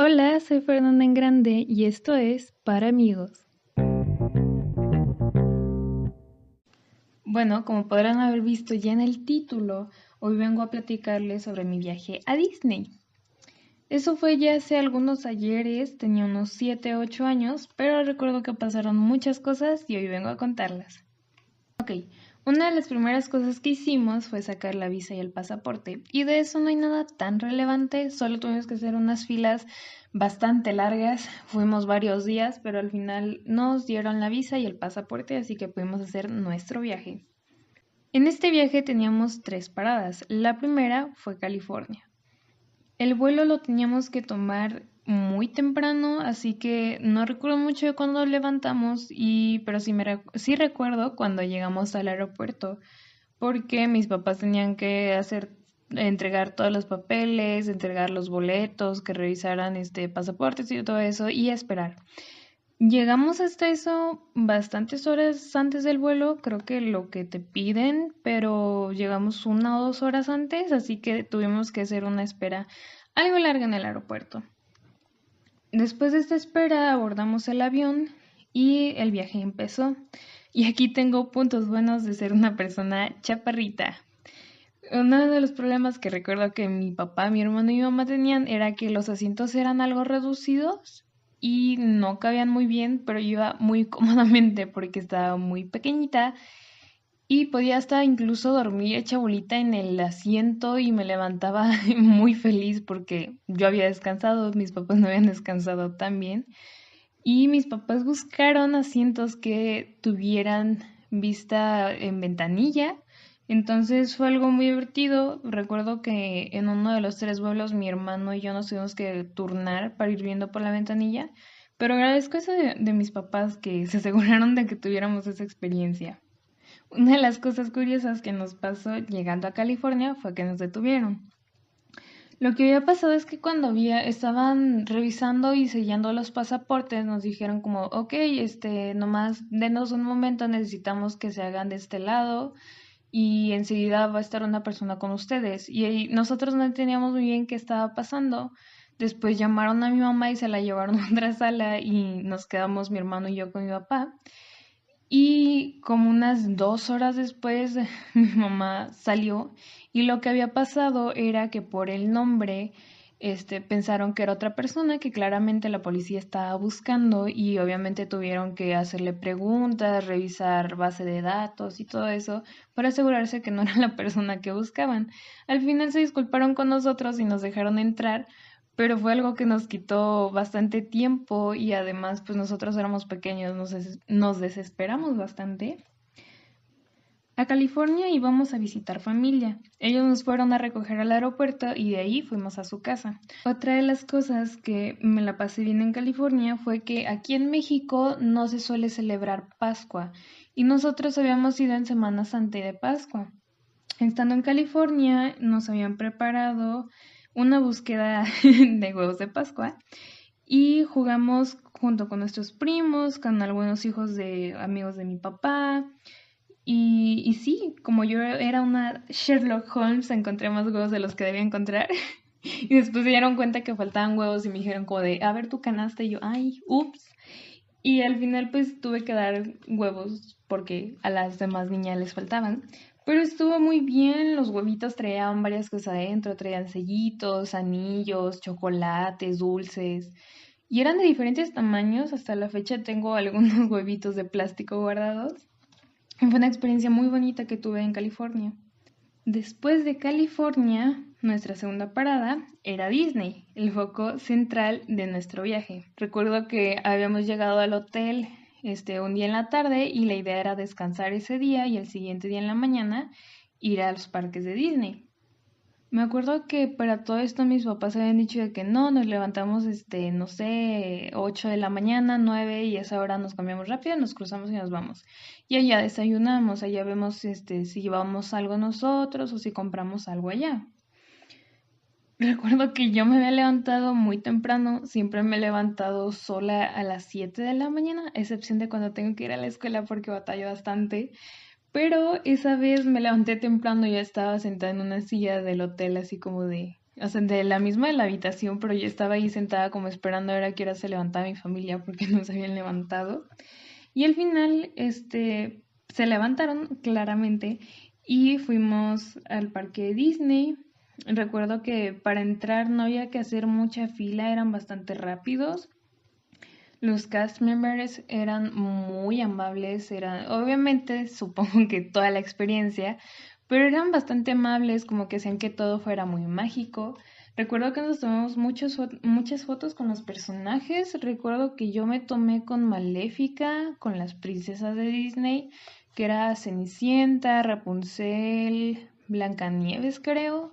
Hola, soy Fernanda en Grande y esto es Para Amigos. Bueno, como podrán haber visto ya en el título, hoy vengo a platicarles sobre mi viaje a Disney. Eso fue ya hace algunos ayeres, tenía unos 7, 8 años, pero recuerdo que pasaron muchas cosas y hoy vengo a contarlas. Ok, una de las primeras cosas que hicimos fue sacar la visa y el pasaporte, y de eso no hay nada tan relevante, solo tuvimos que hacer unas filas bastante largas, fuimos varios días, pero al final nos dieron la visa y el pasaporte, así que pudimos hacer nuestro viaje. En este viaje teníamos tres paradas. La primera fue California. El vuelo lo teníamos que tomar muy temprano, así que no recuerdo mucho de cuando levantamos, y, pero sí, me, sí recuerdo cuando llegamos al aeropuerto, porque mis papás tenían que hacer entregar todos los papeles, entregar los boletos, que revisaran este pasaportes y todo eso y esperar. Llegamos hasta eso bastantes horas antes del vuelo, creo que lo que te piden, pero llegamos una o dos horas antes, así que tuvimos que hacer una espera algo larga en el aeropuerto. Después de esta espera abordamos el avión y el viaje empezó. Y aquí tengo puntos buenos de ser una persona chaparrita. Uno de los problemas que recuerdo que mi papá, mi hermano y mi mamá tenían era que los asientos eran algo reducidos y no cabían muy bien, pero iba muy cómodamente porque estaba muy pequeñita y podía hasta incluso dormir hecha bolita en el asiento y me levantaba muy feliz porque yo había descansado, mis papás no habían descansado tan bien. Y mis papás buscaron asientos que tuvieran vista en ventanilla. Entonces fue algo muy divertido. Recuerdo que en uno de los tres vuelos mi hermano y yo nos tuvimos que turnar para ir viendo por la ventanilla. Pero agradezco eso de mis papás que se aseguraron de que tuviéramos esa experiencia. Una de las cosas curiosas que nos pasó llegando a California fue que nos detuvieron. Lo que había pasado es que cuando había, estaban revisando y sellando los pasaportes, nos dijeron como, ok, este, nomás denos un momento, necesitamos que se hagan de este lado y enseguida va a estar una persona con ustedes. Y nosotros no entendíamos muy bien qué estaba pasando. Después llamaron a mi mamá y se la llevaron a otra sala y nos quedamos mi hermano y yo con mi papá. Y como unas dos horas después, mi mamá salió y lo que había pasado era que por el nombre este, pensaron que era otra persona que claramente la policía estaba buscando y obviamente tuvieron que hacerle preguntas, revisar base de datos y todo eso para asegurarse que no era la persona que buscaban. Al final se disculparon con nosotros y nos dejaron entrar, pero fue algo que nos quitó bastante tiempo y además pues nosotros éramos pequeños, nos, desesperamos bastante. A California íbamos a visitar familia. Ellos nos fueron a recoger al aeropuerto y de ahí fuimos a su casa. Otra de las cosas que me la pasé bien en California fue que aquí en México no se suele celebrar Pascua y nosotros habíamos ido en Semana Santa de Pascua. Estando en California nos habían preparado una búsqueda de huevos de Pascua y jugamos junto con nuestros primos, con algunos hijos de amigos de mi papá. Y, sí, como yo era una Sherlock Holmes, encontré más huevos de los que debía encontrar. y después se dieron cuenta que faltaban huevos y me dijeron como de, a ver tu canasta. Y yo, ay, ups. Y al final pues tuve que dar huevos porque a las demás niñas les faltaban. Pero estuvo muy bien, los huevitos traían varias cosas adentro, traían sellitos, anillos, chocolates, dulces. Y eran de diferentes tamaños, hasta la fecha tengo algunos huevitos de plástico guardados. Fue una experiencia muy bonita que tuve en California. Después de California, nuestra segunda parada era Disney, el foco central de nuestro viaje. Recuerdo que habíamos llegado al hotel este, un día en la tarde y la idea era descansar ese día y el siguiente día en la mañana ir a los parques de Disney. Me acuerdo que para todo esto mis papás habían dicho de que no, nos levantamos, este, no sé, 8 de la mañana, 9 y a esa hora nos cambiamos rápido, nos cruzamos y nos vamos. Y allá desayunamos, allá vemos este, si llevamos algo nosotros o si compramos algo allá. Recuerdo que yo me había levantado muy temprano, siempre me he levantado sola a las 7 de la mañana, excepción de cuando tengo que ir a la escuela porque batallo bastante. Pero esa vez me levanté temprano ya estaba sentada en una silla del hotel así como de o sea, de la misma de la habitación, pero yo estaba ahí sentada como esperando a ver a qué se levantaba mi familia porque no se habían levantado. Y al final, este, se levantaron claramente y fuimos al parque de Disney. Recuerdo que para entrar no había que hacer mucha fila, eran bastante rápidos. Los cast members eran muy amables, eran obviamente supongo que toda la experiencia, pero eran bastante amables, como que hacían que todo fuera muy mágico. Recuerdo que nos tomamos muchas, muchas fotos con los personajes. Recuerdo que yo me tomé con Maléfica, con las princesas de Disney, que era Cenicienta, Rapunzel, Blancanieves, creo.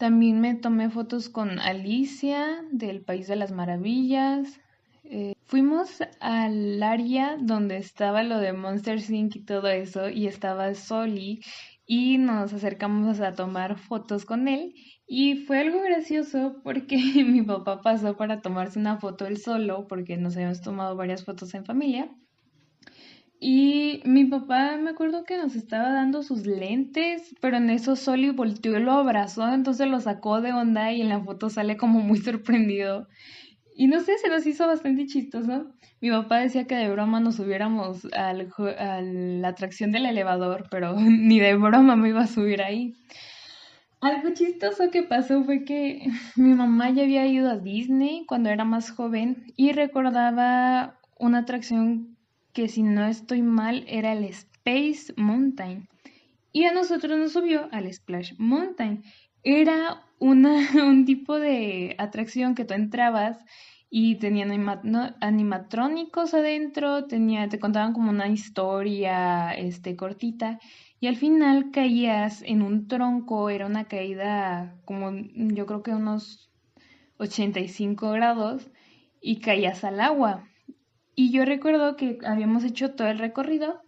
También me tomé fotos con Alicia del País de las Maravillas. Eh, fuimos al área donde estaba lo de Monster Inc. y todo eso, y estaba Soli, y nos acercamos a tomar fotos con él y fue algo gracioso porque mi papá pasó para tomarse una foto él solo porque nos habíamos tomado varias fotos en familia. Y mi papá me acuerdo que nos estaba dando sus lentes, pero en eso Soli volteó y lo abrazó, entonces lo sacó de onda y en la foto sale como muy sorprendido. Y no sé, se nos hizo bastante chistoso. Mi papá decía que de broma nos subiéramos al, a la atracción del elevador, pero ni de broma me iba a subir ahí. Algo chistoso que pasó fue que mi mamá ya había ido a Disney cuando era más joven y recordaba una atracción que si no estoy mal era el Space Mountain. Y a nosotros nos subió al Splash Mountain. Era una, un tipo de atracción que tú entrabas y tenían animatrónicos adentro, tenía, te contaban como una historia este, cortita y al final caías en un tronco, era una caída como yo creo que unos 85 grados y caías al agua. Y yo recuerdo que habíamos hecho todo el recorrido,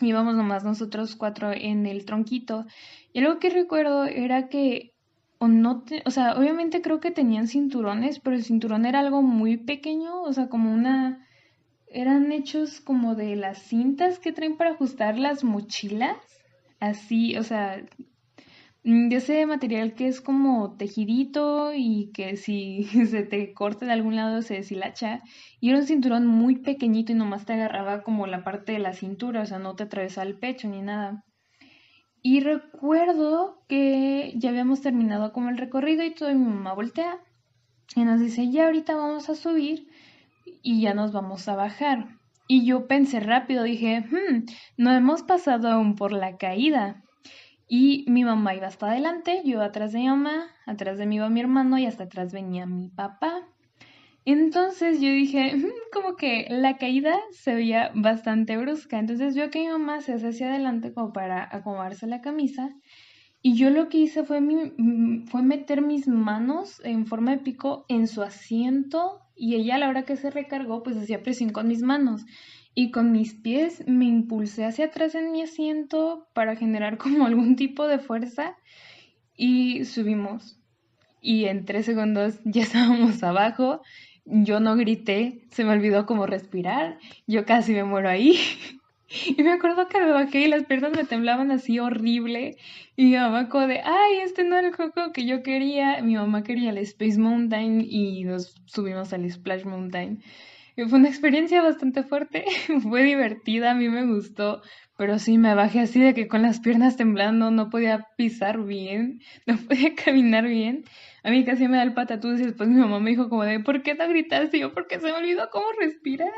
íbamos nomás nosotros cuatro en el tronquito y algo que recuerdo era que o no, o sea, obviamente creo que tenían cinturones, pero el cinturón era algo muy pequeño, o sea, como una, eran hechos como de las cintas que traen para ajustar las mochilas, así, o sea, de ese material que es como tejidito y que si se te corta de algún lado se deshilacha. Y era un cinturón muy pequeñito y nomás te agarraba como la parte de la cintura, o sea, no te atravesaba el pecho ni nada. Y recuerdo que ya habíamos terminado como el recorrido y todo, y mi mamá voltea y nos dice, ya ahorita vamos a subir y ya nos vamos a bajar. Y yo pensé rápido, dije, hmm, no hemos pasado aún por la caída. Y mi mamá iba hasta adelante, yo atrás de mi mamá, atrás de mí iba mi hermano y hasta atrás venía mi papá. Entonces yo dije, como que la caída se veía bastante brusca. Entonces vio que mi mamá se hace hacia adelante como para acomodarse la camisa. Y yo lo que hice fue, mm, fue meter mis manos en forma de pico en su asiento y ella a la hora que se recargó pues hacía presión con mis manos. Y con mis pies me impulsé hacia atrás en mi asiento para generar como algún tipo de fuerza y subimos. Y en tres segundos ya estábamos abajo yo no grité, se me olvidó cómo respirar, yo casi me muero ahí. Y me acuerdo que me bajé y las piernas me temblaban así horrible. Y mi mamá como de, ay, este no era el juego que yo quería. Mi mamá quería el Space Mountain y nos subimos al Splash Mountain. Y fue una experiencia bastante fuerte, fue divertida, a mí me gustó, pero sí me bajé así de que con las piernas temblando no podía pisar bien, no podía caminar bien. A mí casi me da el patatús y después mi mamá me dijo como de, ¿por qué no gritaste? Y yo, porque se me olvidó cómo respirar.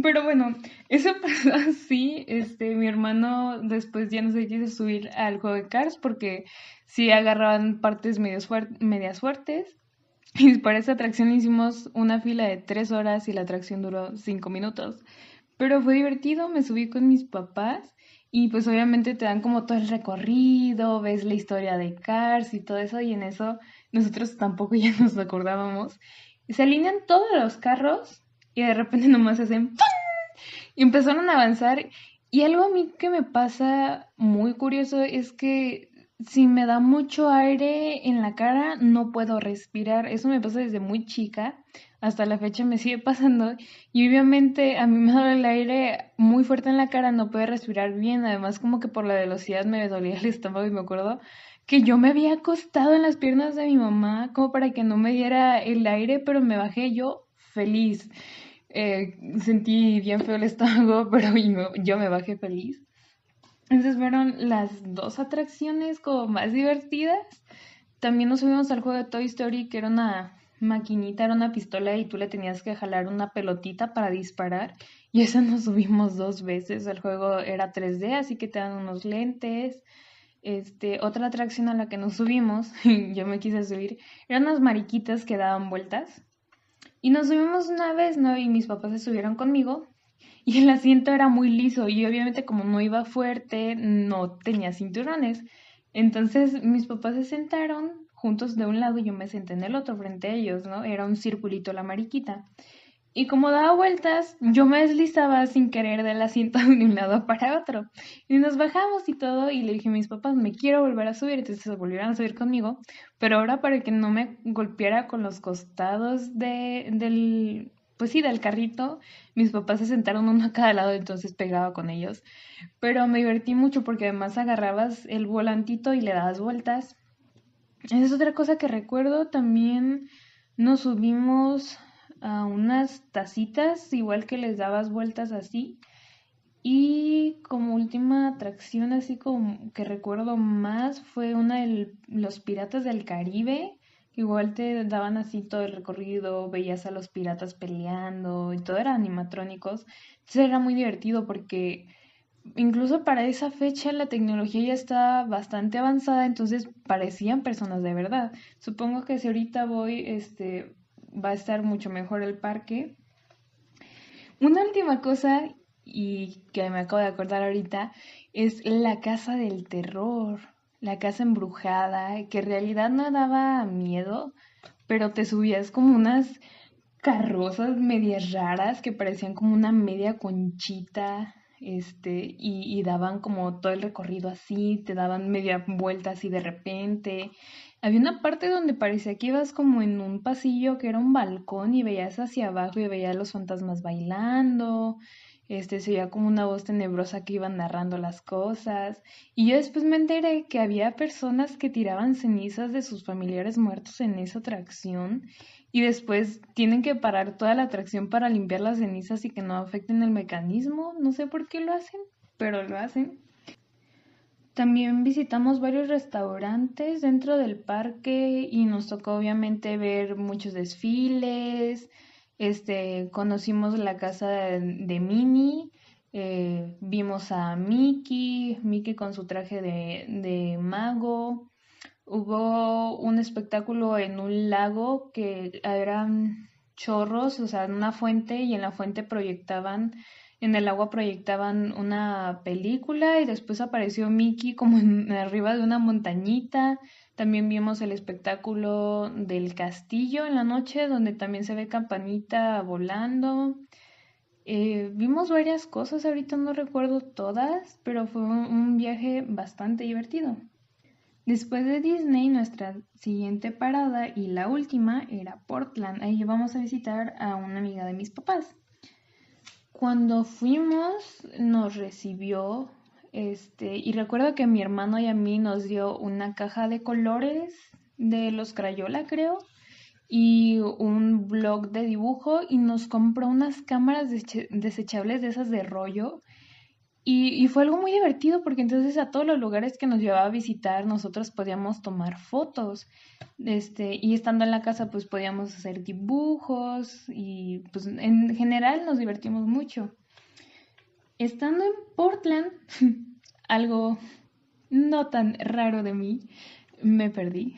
Pero bueno, eso pasó así. Este, mi hermano después ya no se quiso subir al juego de Cars porque sí agarraban partes medias, medias fuertes. Y para esa atracción hicimos una fila de tres horas y la atracción duró cinco minutos. Pero fue divertido, me subí con mis papás y pues obviamente te dan como todo el recorrido, ves la historia de Cars y todo eso y en eso nosotros tampoco ya nos acordábamos. Se alinean todos los carros y de repente nomás hacen y empezaron a avanzar. Y algo a mí que me pasa muy curioso es que si me da mucho aire en la cara, no puedo respirar. Eso me pasa desde muy chica. Hasta la fecha me sigue pasando. Y obviamente a mí me da el aire muy fuerte en la cara, no puedo respirar bien. Además, como que por la velocidad me dolía el estómago y me acuerdo que yo me había acostado en las piernas de mi mamá como para que no me diera el aire, pero me bajé yo feliz. Eh, sentí bien feo el estómago, pero yo me bajé feliz. Entonces fueron las dos atracciones como más divertidas. También nos subimos al juego de Toy Story, que era una maquinita, era una pistola y tú le tenías que jalar una pelotita para disparar. Y esa nos subimos dos veces. El juego era 3D, así que te dan unos lentes. Este, otra atracción a la que nos subimos, yo me quise subir, eran unas mariquitas que daban vueltas. Y nos subimos una vez, ¿no? Y mis papás se subieron conmigo y el asiento era muy liso y obviamente como no iba fuerte, no tenía cinturones. Entonces mis papás se sentaron juntos de un lado y yo me senté en el otro frente a ellos, ¿no? Era un circulito la mariquita. Y como daba vueltas, yo me deslizaba sin querer del asiento de un lado para otro. Y nos bajamos y todo, y le dije a mis papás, me quiero volver a subir, entonces se volvieron a subir conmigo, pero ahora para que no me golpeara con los costados de, del, pues sí, del carrito, mis papás se sentaron uno a cada lado, entonces pegaba con ellos. Pero me divertí mucho porque además agarrabas el volantito y le dabas vueltas. Esa es otra cosa que recuerdo, también nos subimos a unas tacitas, igual que les dabas vueltas así. Y como última atracción, así como que recuerdo más, fue una de los Piratas del Caribe. Igual te daban así todo el recorrido, veías a los piratas peleando y todo era animatrónicos. Entonces era muy divertido porque incluso para esa fecha la tecnología ya estaba bastante avanzada, entonces parecían personas de verdad. Supongo que si ahorita voy, este, va a estar mucho mejor el parque. Una última cosa, y que me acabo de acordar ahorita, es la casa del terror, la casa embrujada, que en realidad no daba miedo, pero te subías como unas carrozas medias raras que parecían como una media conchita, este, y, y, daban como todo el recorrido así, te daban media vuelta así de repente, había una parte donde parecía que ibas como en un pasillo que era un balcón y veías hacia abajo y veías los fantasmas bailando. Este, se veía como una voz tenebrosa que iba narrando las cosas. Y yo después me enteré que había personas que tiraban cenizas de sus familiares muertos en esa atracción y después tienen que parar toda la atracción para limpiar las cenizas y que no afecten el mecanismo. No sé por qué lo hacen, pero lo hacen. También visitamos varios restaurantes dentro del parque y nos tocó obviamente ver muchos desfiles. Este, conocimos la casa de, Minnie, eh, vimos a Mickey, Mickey con su traje de, de mago. Hubo un espectáculo en un lago que eran chorros, o sea, en una fuente y en la fuente proyectaban en el agua proyectaban una película y después apareció Mickey como en, arriba de una montañita. También vimos el espectáculo del castillo en la noche, donde también se ve campanita volando. Eh, vimos varias cosas, ahorita no recuerdo todas, pero fue un viaje bastante divertido. Después de Disney, nuestra siguiente parada y la última era Portland. Ahí vamos a visitar a una amiga de mis papás. Cuando fuimos nos recibió, este, y recuerdo que mi hermano y a mí nos dio una caja de colores de los Crayola, creo, y un blog de dibujo y nos compró unas cámaras desechables de esas de rollo y, fue algo muy divertido porque entonces a todos los lugares que nos llevaba a visitar nosotros podíamos tomar fotos. Este, y estando en la casa pues podíamos hacer dibujos y pues en general nos divertimos mucho. Estando en Portland, algo no tan raro de mí, me perdí.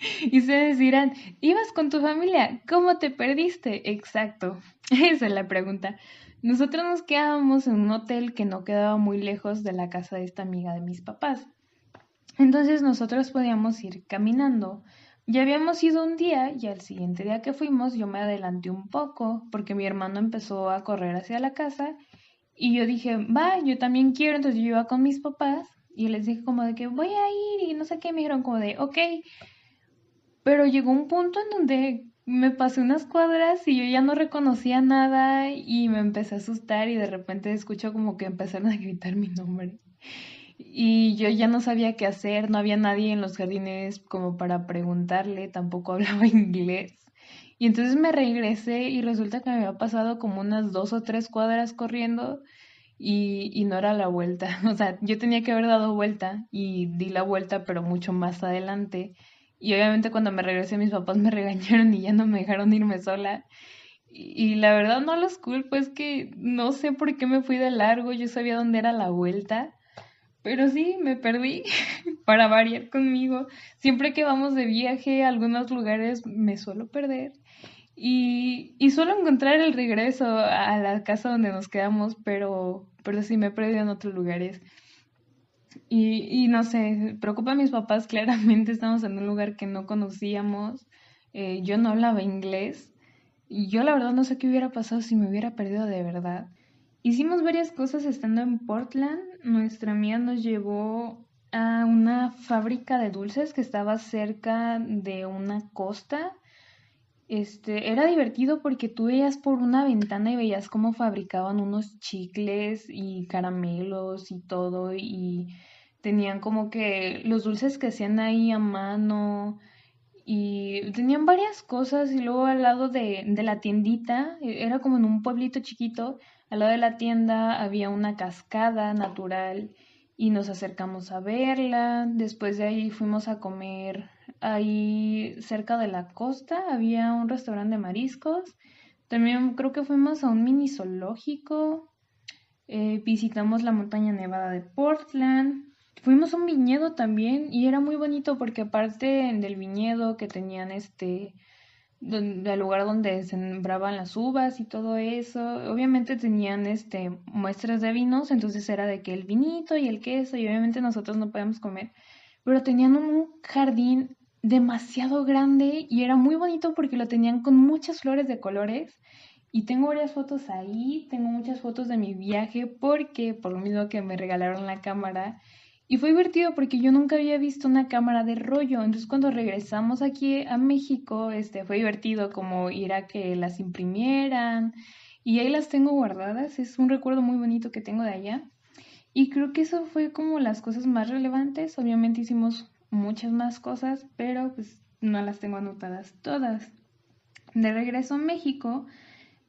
Y ustedes dirán, ¿ibas con tu familia? ¿Cómo te perdiste? Exacto, esa es la pregunta. Nosotros nos quedábamos en un hotel que no quedaba muy lejos de la casa de esta amiga de mis papás. Entonces nosotros podíamos ir caminando. Ya habíamos ido un día y al siguiente día que fuimos yo me adelanté un poco porque mi hermano empezó a correr hacia la casa y yo dije, va, yo también quiero, entonces yo iba con mis papás y les dije como de que voy a ir y no sé qué, me dijeron como de, ok, pero llegó un punto en donde me pasé unas cuadras y yo ya no reconocía nada y me empecé a asustar y de repente escucho como que empezaron a gritar mi nombre. y yo ya no sabía qué hacer, no había nadie en los jardines como para preguntarle, tampoco hablaba inglés. Y entonces me regresé y resulta que me había pasado como unas dos o tres cuadras corriendo y, y no era la vuelta. O sea, yo tenía que haber dado vuelta y di la vuelta, pero mucho más adelante. Y obviamente cuando me regresé mis papás me regañaron y ya no me dejaron irme sola. Y, la verdad no los culpo, es que no sé por qué me fui de largo, yo sabía dónde era la vuelta pero sí, me perdí para variar conmigo. Siempre que vamos de viaje a algunos lugares me suelo perder. Y, y suelo encontrar el regreso a la casa donde nos quedamos, pero, pero sí me he perdido en otros lugares. Y, y no sé, preocupa a mis papás, claramente estamos en un lugar que no conocíamos. Eh, yo no hablaba inglés. Y yo la verdad no sé qué hubiera pasado si me hubiera perdido de verdad. Hicimos varias cosas estando en Portland. Nuestra amiga nos llevó a una fábrica de dulces que estaba cerca de una costa. Este, era divertido porque tú veías por una ventana y veías cómo fabricaban unos chicles y caramelos y todo y tenían como que los dulces que hacían ahí a mano y tenían varias cosas y luego al lado de, de la tiendita, era como en un pueblito chiquito, al lado de la tienda había una cascada natural y nos acercamos a verla. Después de ahí fuimos a comer ahí cerca de la costa. Había un restaurante de mariscos. También creo que fuimos a un mini zoológico. Eh, visitamos la montaña nevada de Portland. Fuimos a un viñedo también y era muy bonito porque aparte del viñedo que tenían este del lugar donde sembraban las uvas y todo eso. Obviamente tenían este muestras de vinos, entonces era de que el vinito y el queso y obviamente nosotros no podíamos comer, pero tenían un jardín demasiado grande y era muy bonito porque lo tenían con muchas flores de colores. Y tengo varias fotos ahí, tengo muchas fotos de mi viaje porque por lo mismo que me regalaron la cámara y fue divertido porque yo nunca había visto una cámara de rollo. Entonces cuando regresamos aquí a México, este, fue divertido como ir a que las imprimieran. Y ahí las tengo guardadas. Es un recuerdo muy bonito que tengo de allá. Y creo que eso fue como las cosas más relevantes. Obviamente hicimos muchas más cosas, pero pues no las tengo anotadas todas. De regreso a México,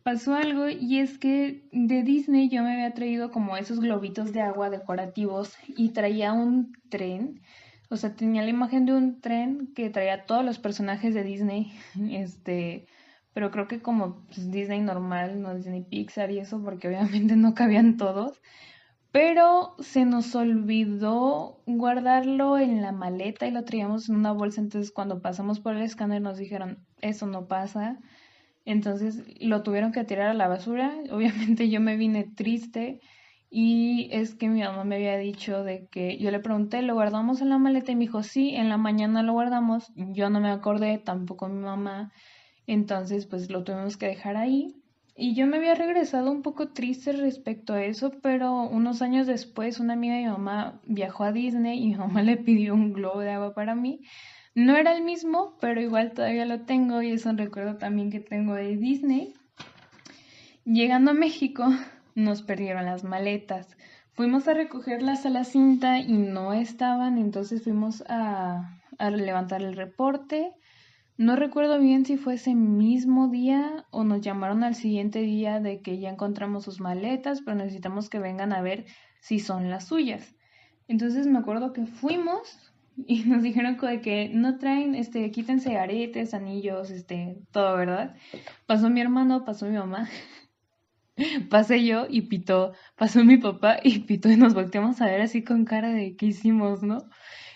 pasó algo y es que de Disney yo me había traído como esos globitos de agua decorativos y traía un tren, o sea, tenía la imagen de un tren que traía todos los personajes de Disney, este, pero creo que como pues, Disney normal, no Disney Pixar y eso, porque obviamente no cabían todos. Pero se nos olvidó guardarlo en la maleta y lo traíamos en una bolsa. Entonces, cuando pasamos por el escáner, nos dijeron: Eso no pasa entonces lo tuvieron que tirar a la basura. Obviamente yo me vine triste y es que mi mamá me había dicho de que yo le pregunté, ¿lo guardamos en la maleta? Y me dijo, sí, en la mañana lo guardamos. Yo no me acordé, tampoco mi mamá. Entonces pues lo tuvimos que dejar ahí. Y yo me había regresado un poco triste respecto a eso, pero unos años después una amiga de mi mamá viajó a Disney y mi mamá le pidió un globo de agua para mí. No era el mismo, pero igual todavía lo tengo y es un recuerdo también que tengo de Disney. Llegando a México, nos perdieron las maletas. Fuimos a recogerlas a la cinta y no estaban, entonces fuimos a, a levantar el reporte. No recuerdo bien si fue ese mismo día o nos llamaron al siguiente día de que ya encontramos sus maletas, pero necesitamos que vengan a ver si son las suyas. Entonces me acuerdo que fuimos, y nos dijeron que no traen, este, quítense aretes, anillos, este, todo, ¿verdad? Pasó mi hermano, pasó mi mamá, pasé yo y pitó, pasó mi papá y pitó y nos volteamos a ver así con cara de qué hicimos, ¿no?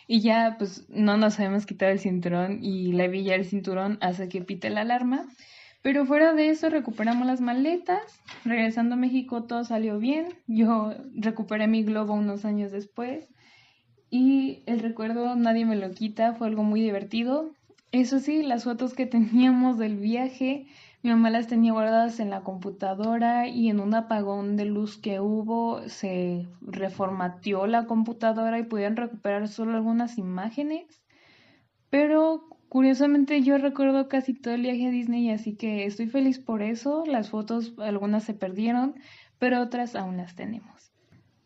Y ya, pues, no nos habíamos quitado el cinturón y la vi ya el cinturón hace que pite la alarma. Pero fuera de eso, recuperamos las maletas. Regresando a México, todo salió bien. Yo recuperé mi globo unos años después y el recuerdo nadie me lo quita, fue algo muy divertido. Eso sí, las fotos que teníamos del viaje, mi mamá las tenía guardadas en la computadora y en un apagón de luz que hubo se reformateó la computadora y pudieron recuperar solo algunas imágenes. Pero curiosamente yo recuerdo casi todo el viaje a Disney, así que estoy feliz por eso. Las fotos, algunas se perdieron, pero otras aún las tenemos.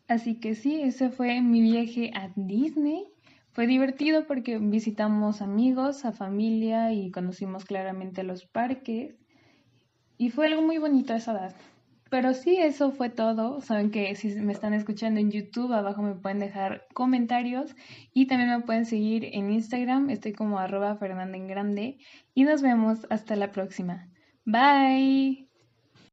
Así que sí, ese fue mi viaje a Disney. Fue divertido porque visitamos amigos, a familia y conocimos claramente los parques. Y fue algo muy bonito esa edad. Pero sí, eso fue todo. Saben que si me están escuchando en YouTube, abajo me pueden dejar comentarios y también me pueden seguir en Instagram. Estoy como arroba Grande. Y nos vemos hasta la próxima. Bye.